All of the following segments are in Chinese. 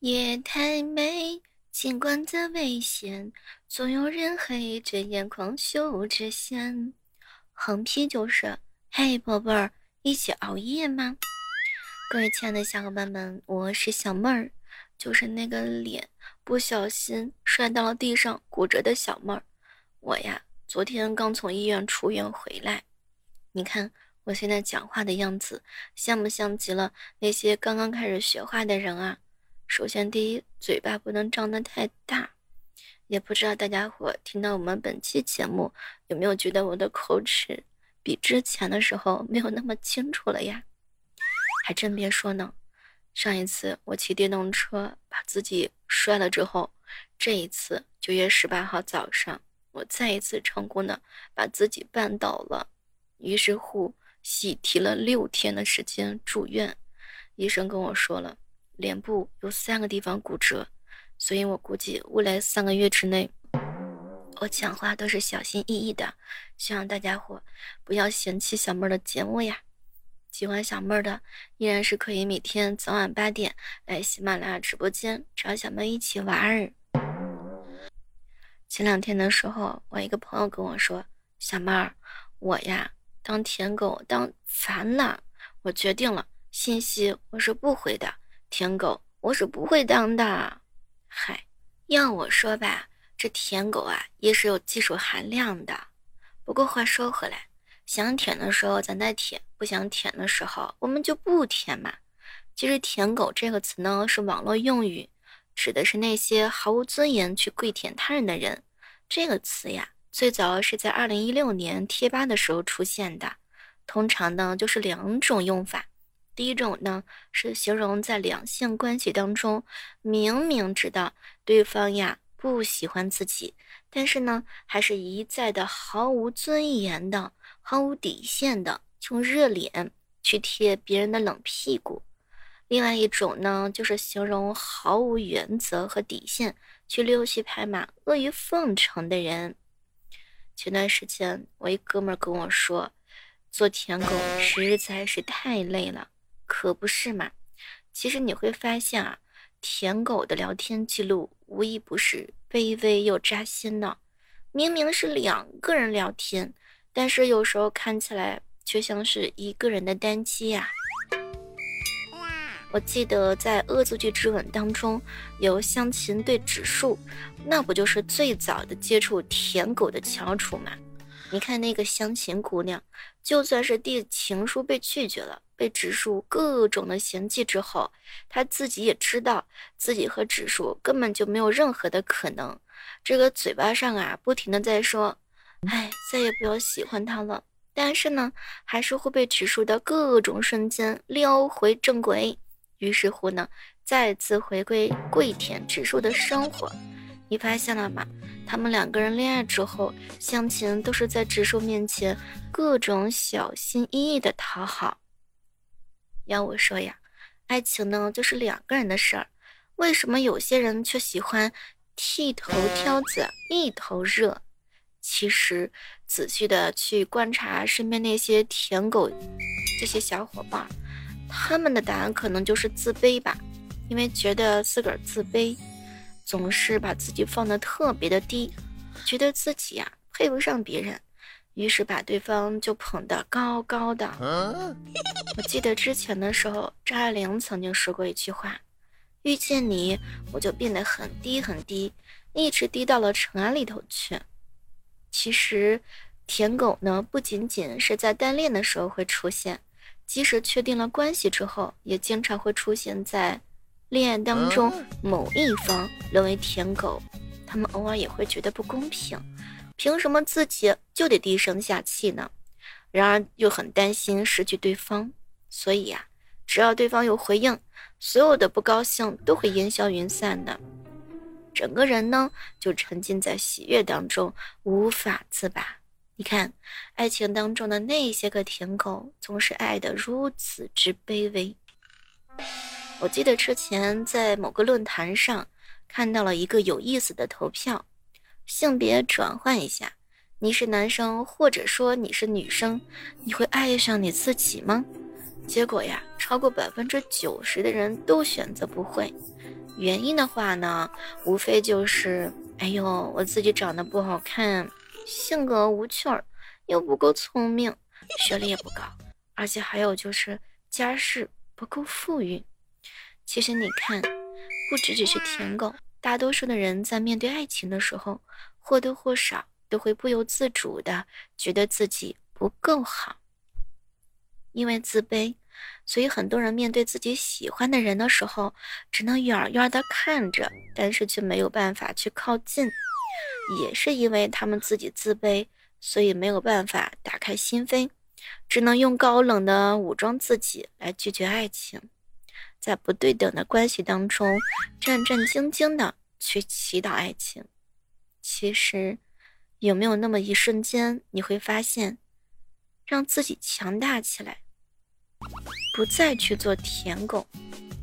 夜太美，尽管再危险，总有人黑着眼眶羞着险。横批就是：嘿，宝贝儿，一起熬夜吗？各位亲爱的小伙伴们，我是小妹儿，就是那个脸不小心摔到了地上骨折的小妹儿。我呀，昨天刚从医院出院回来，你看我现在讲话的样子，像不像极了那些刚刚开始学话的人啊？首先，第一，嘴巴不能张得太大。也不知道大家伙听到我们本期节目，有没有觉得我的口齿比之前的时候没有那么清楚了呀？还真别说呢，上一次我骑电动车把自己摔了之后，这一次九月十八号早上，我再一次成功的把自己绊倒了，于是乎喜提了六天的时间住院，医生跟我说了。脸部有三个地方骨折，所以我估计未来三个月之内，我讲话都是小心翼翼的。希望大家伙不要嫌弃小妹儿的节目呀。喜欢小妹儿的，依然是可以每天早晚八点来喜马拉雅直播间找小妹一起玩儿。前两天的时候，我一个朋友跟我说：“小妹儿，我呀当舔狗当烦了，我决定了，信息我是不回的。”舔狗，我是不会当的。嗨，要我说吧，这舔狗啊也是有技术含量的。不过话说回来，想舔的时候咱再舔，不想舔的时候我们就不舔嘛。其实“舔狗”这个词呢是网络用语，指的是那些毫无尊严去跪舔他人的人。这个词呀，最早是在二零一六年贴吧的时候出现的，通常呢就是两种用法。第一种呢，是形容在两性关系当中，明明知道对方呀不喜欢自己，但是呢，还是一再的毫无尊严的、毫无底线的用热脸去贴别人的冷屁股。另外一种呢，就是形容毫无原则和底线去溜须拍马、阿谀奉承的人。前段时间，我一哥们跟我说，做舔狗实在是太累了。可不是嘛？其实你会发现啊，舔狗的聊天记录无一不是卑微又扎心的。明明是两个人聊天，但是有时候看起来却像是一个人的单机呀。我记得在《恶作剧之吻》当中有香琴对指数，那不就是最早的接触舔狗的翘楚吗？你看那个香琴姑娘，就算是递情书被拒绝了。被指数各种的嫌弃之后，他自己也知道自己和指数根本就没有任何的可能。这个嘴巴上啊，不停的在说：“哎，再也不要喜欢他了。”但是呢，还是会被指数的各种瞬间撩回正轨。于是乎呢，再次回归跪舔指数的生活。你发现了吗？他们两个人恋爱之后，相亲都是在指数面前各种小心翼翼的讨好。要我说呀，爱情呢就是两个人的事儿，为什么有些人却喜欢剃头挑子一头热？其实仔细的去观察身边那些舔狗，这些小伙伴，他们的答案可能就是自卑吧，因为觉得自个儿自卑，总是把自己放的特别的低，觉得自己呀配不上别人。于是把对方就捧得高高的。我记得之前的时候，张爱玲曾经说过一句话：“遇见你，我就变得很低很低，一直低到了尘埃里头去。”其实，舔狗呢，不仅仅是在单恋的时候会出现，即使确定了关系之后，也经常会出现在恋爱当中某一方沦为舔狗，他们偶尔也会觉得不公平。凭什么自己就得低声下气呢？然而又很担心失去对方，所以呀，只要对方有回应，所有的不高兴都会烟消云散的，整个人呢就沉浸在喜悦当中，无法自拔。你看，爱情当中的那些个舔狗，总是爱得如此之卑微。我记得之前在某个论坛上看到了一个有意思的投票。性别转换一下，你是男生或者说你是女生，你会爱上你自己吗？结果呀，超过百分之九十的人都选择不会。原因的话呢，无非就是，哎呦，我自己长得不好看，性格无趣儿，又不够聪明，学历也不高，而且还有就是家世不够富裕。其实你看，不只只是舔狗，大多数的人在面对爱情的时候，或多或少都会不由自主的觉得自己不够好，因为自卑。所以很多人面对自己喜欢的人的时候，只能远远的看着，但是却没有办法去靠近。也是因为他们自己自卑，所以没有办法打开心扉，只能用高冷的武装自己来拒绝爱情，在不对等的关系当中战战兢兢的去祈祷爱情。其实，有没有那么一瞬间，你会发现，让自己强大起来？不再去做舔狗，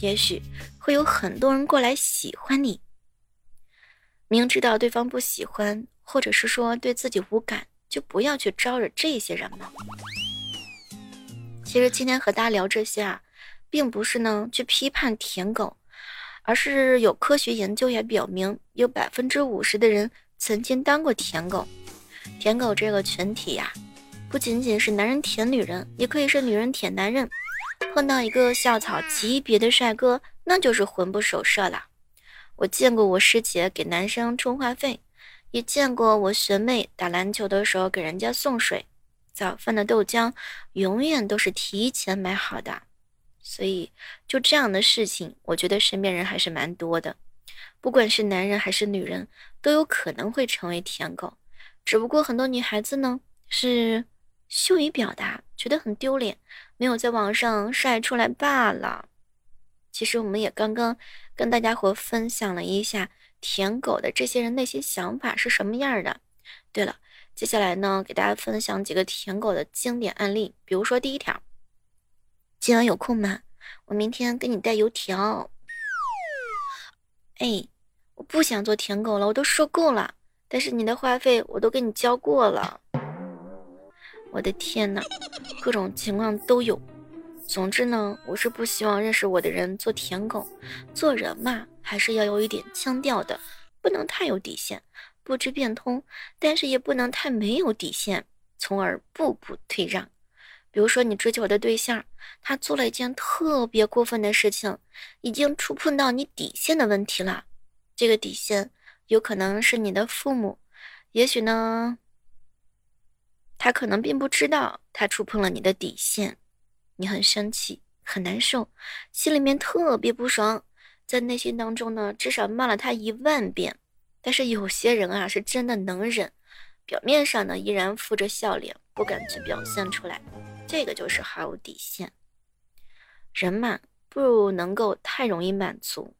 也许会有很多人过来喜欢你。明知道对方不喜欢，或者是说对自己无感，就不要去招惹这些人嘛。其实今天和大家聊这些啊，并不是呢去批判舔狗，而是有科学研究也表明，有百分之五十的人曾经当过舔狗。舔狗这个群体呀。不仅仅是男人舔女人，也可以是女人舔男人。碰到一个校草级别的帅哥，那就是魂不守舍了。我见过我师姐给男生充话费，也见过我学妹打篮球的时候给人家送水。早饭的豆浆永远都是提前买好的。所以，就这样的事情，我觉得身边人还是蛮多的。不管是男人还是女人，都有可能会成为舔狗。只不过很多女孩子呢，是。羞于表达，觉得很丢脸，没有在网上晒出来罢了。其实我们也刚刚跟大家伙分享了一下舔狗的这些人内心想法是什么样的。对了，接下来呢，给大家分享几个舔狗的经典案例。比如说第一条，今晚有空吗？我明天给你带油条。哎，我不想做舔狗了，我都受够了。但是你的话费我都给你交过了。我的天呐，各种情况都有。总之呢，我是不希望认识我的人做舔狗。做人嘛，还是要有一点腔调的，不能太有底线，不知变通；但是也不能太没有底线，从而步步退让。比如说，你追求的对象，他做了一件特别过分的事情，已经触碰到你底线的问题了。这个底线有可能是你的父母，也许呢。他可能并不知道他触碰了你的底线，你很生气，很难受，心里面特别不爽，在内心当中呢，至少骂了他一万遍。但是有些人啊，是真的能忍，表面上呢依然敷着笑脸，不敢去表现出来，这个就是毫无底线。人嘛，不能够太容易满足。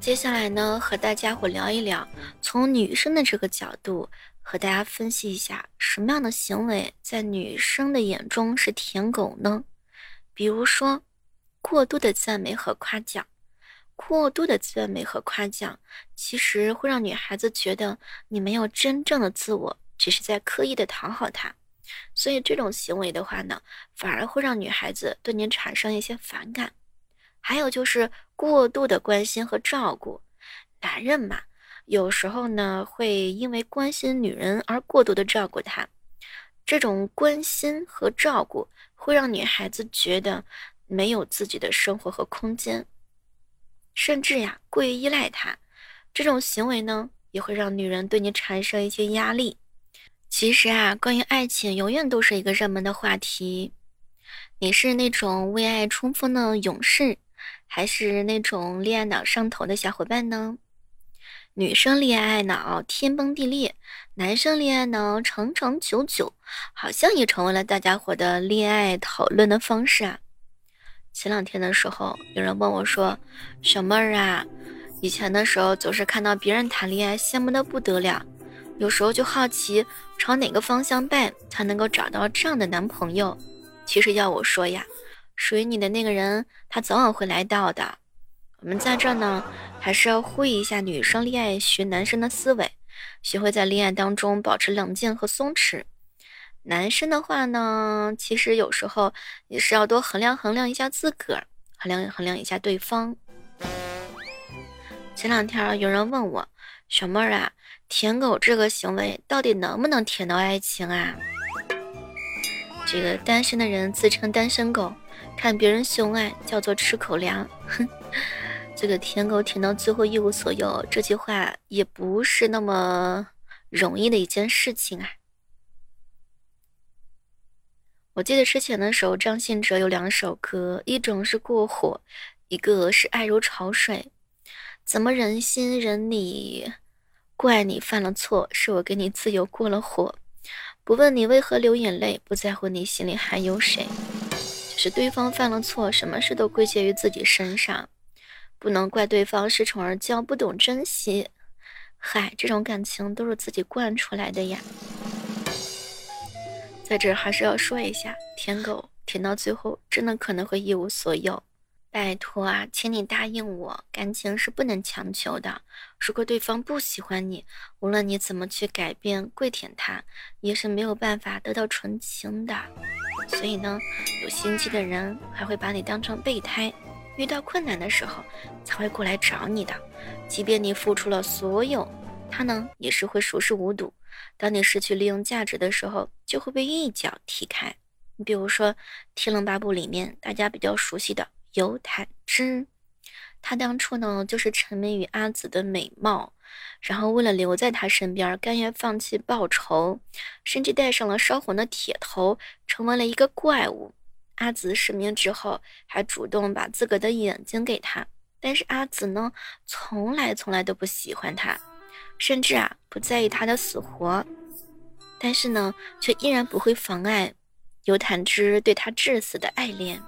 接下来呢，和大家伙聊一聊，从女生的这个角度。和大家分析一下，什么样的行为在女生的眼中是舔狗呢？比如说，过度的赞美和夸奖。过度的赞美和夸奖，其实会让女孩子觉得你没有真正的自我，只是在刻意的讨好她。所以这种行为的话呢，反而会让女孩子对您产生一些反感。还有就是过度的关心和照顾，男人嘛。有时候呢，会因为关心女人而过度的照顾她，这种关心和照顾会让女孩子觉得没有自己的生活和空间，甚至呀过于依赖他。这种行为呢，也会让女人对你产生一些压力。其实啊，关于爱情，永远都是一个热门的话题。你是那种为爱冲锋的勇士，还是那种恋爱脑上头的小伙伴呢？女生恋爱脑天崩地裂，男生恋爱脑长长久久，好像也成为了大家伙的恋爱讨论的方式啊。前两天的时候，有人问我说：“小妹儿啊，以前的时候总是看到别人谈恋爱，羡慕的不得了，有时候就好奇朝哪个方向办才能够找到这样的男朋友。其实要我说呀，属于你的那个人，他早晚会来到的。”我们在这呢，还是要呼吁一下女生恋爱学男生的思维，学会在恋爱当中保持冷静和松弛。男生的话呢，其实有时候也是要多衡量衡量一下自个儿，衡量衡量一下对方。前两天有人问我，小妹儿啊，舔狗这个行为到底能不能舔到爱情啊？这个单身的人自称单身狗，看别人秀爱叫做吃口粮。哼，这个舔狗舔到最后一无所有，这句话也不是那么容易的一件事情啊。我记得之前的时候，张信哲有两首歌，一种是过火，一个是爱如潮水。怎么忍心忍你？怪你犯了错，是我给你自由过了火。不问你为何流眼泪，不在乎你心里还有谁。就是对方犯了错，什么事都归结于自己身上，不能怪对方恃宠而骄，不懂珍惜。嗨，这种感情都是自己惯出来的呀。在这还是要说一下，舔狗舔到最后，真的可能会一无所有。拜托啊，请你答应我，感情是不能强求的。如果对方不喜欢你，无论你怎么去改变，跪舔他，也是没有办法得到纯情的。所以呢，有心机的人还会把你当成备胎，遇到困难的时候才会过来找你的。即便你付出了所有，他呢也是会熟视无睹。当你失去利用价值的时候，就会被一脚踢开。你比如说《天龙八部》里面大家比较熟悉的尤坦之，他当初呢就是沉迷于阿紫的美貌，然后为了留在他身边，甘愿放弃报仇，甚至带上了烧红的铁头，成为了一个怪物。阿紫失明之后，还主动把自个的眼睛给他，但是阿紫呢，从来从来都不喜欢他。甚至啊，不在意他的死活，但是呢，却依然不会妨碍尤坦之对他至死的爱恋。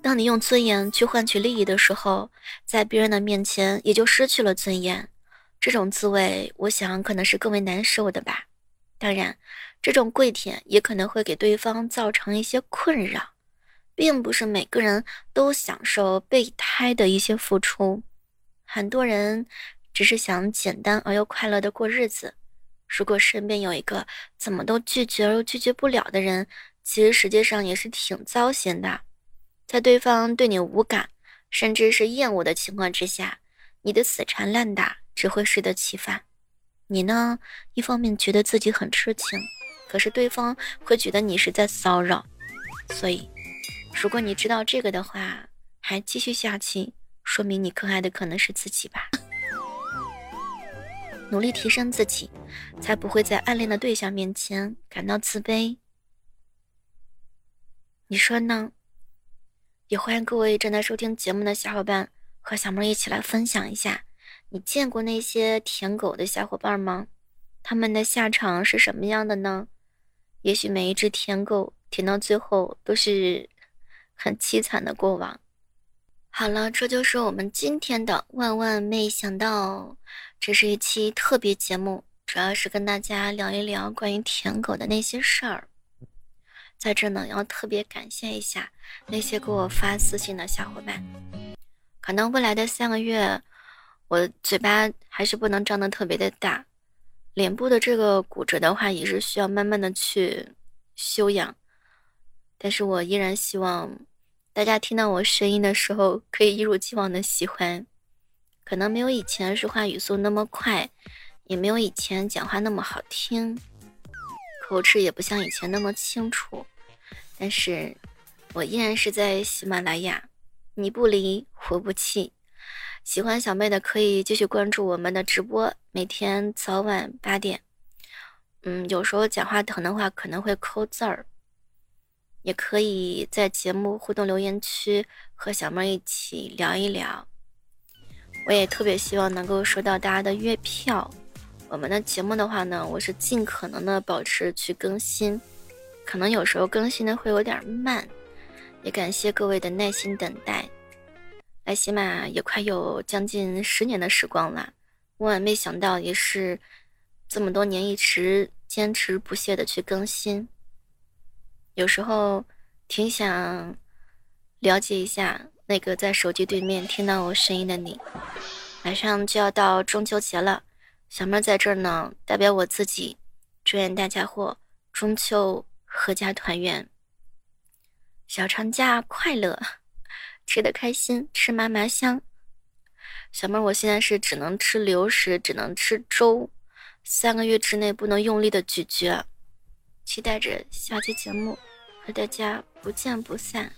当你用尊严去换取利益的时候，在别人的面前也就失去了尊严，这种滋味，我想可能是更为难受的吧。当然，这种跪舔也可能会给对方造成一些困扰，并不是每个人都享受备胎的一些付出。很多人只是想简单而又快乐的过日子。如果身边有一个怎么都拒绝而又拒绝不了的人，其实实际上也是挺糟心的。在对方对你无感，甚至是厌恶的情况之下，你的死缠烂打只会适得其反。你呢，一方面觉得自己很痴情，可是对方会觉得你是在骚扰。所以，如果你知道这个的话，还继续下去。说明你更爱的可能是自己吧。努力提升自己，才不会在暗恋的对象面前感到自卑。你说呢？也欢迎各位正在收听节目的小伙伴和小妹一起来分享一下，你见过那些舔狗的小伙伴吗？他们的下场是什么样的呢？也许每一只舔狗舔到最后都是很凄惨的过往。好了，这就是我们今天的万万没想到。这是一期特别节目，主要是跟大家聊一聊关于舔狗的那些事儿。在这呢，要特别感谢一下那些给我发私信的小伙伴。可能未来的三个月，我嘴巴还是不能张得特别的大，脸部的这个骨折的话，也是需要慢慢的去修养。但是我依然希望。大家听到我声音的时候，可以一如既往的喜欢。可能没有以前说话语速那么快，也没有以前讲话那么好听，口齿也不像以前那么清楚。但是，我依然是在喜马拉雅，你不离我不弃。喜欢小妹的可以继续关注我们的直播，每天早晚八点。嗯，有时候讲话疼的话，可能会抠字儿。也可以在节目互动留言区和小妹一起聊一聊。我也特别希望能够收到大家的月票。我们的节目的话呢，我是尽可能的保持去更新，可能有时候更新的会有点慢，也感谢各位的耐心等待。来喜马也快有将近十年的时光了，万万没想到也是这么多年一直坚持不懈的去更新。有时候挺想了解一下那个在手机对面听到我声音的你。马上就要到中秋节了，小妹在这儿呢，代表我自己，祝愿大家伙中秋阖家团圆，小长假快乐。吃的开心，吃嘛嘛香。小妹，我现在是只能吃流食，只能吃粥，三个月之内不能用力的咀嚼。期待着下期节目和大家不见不散。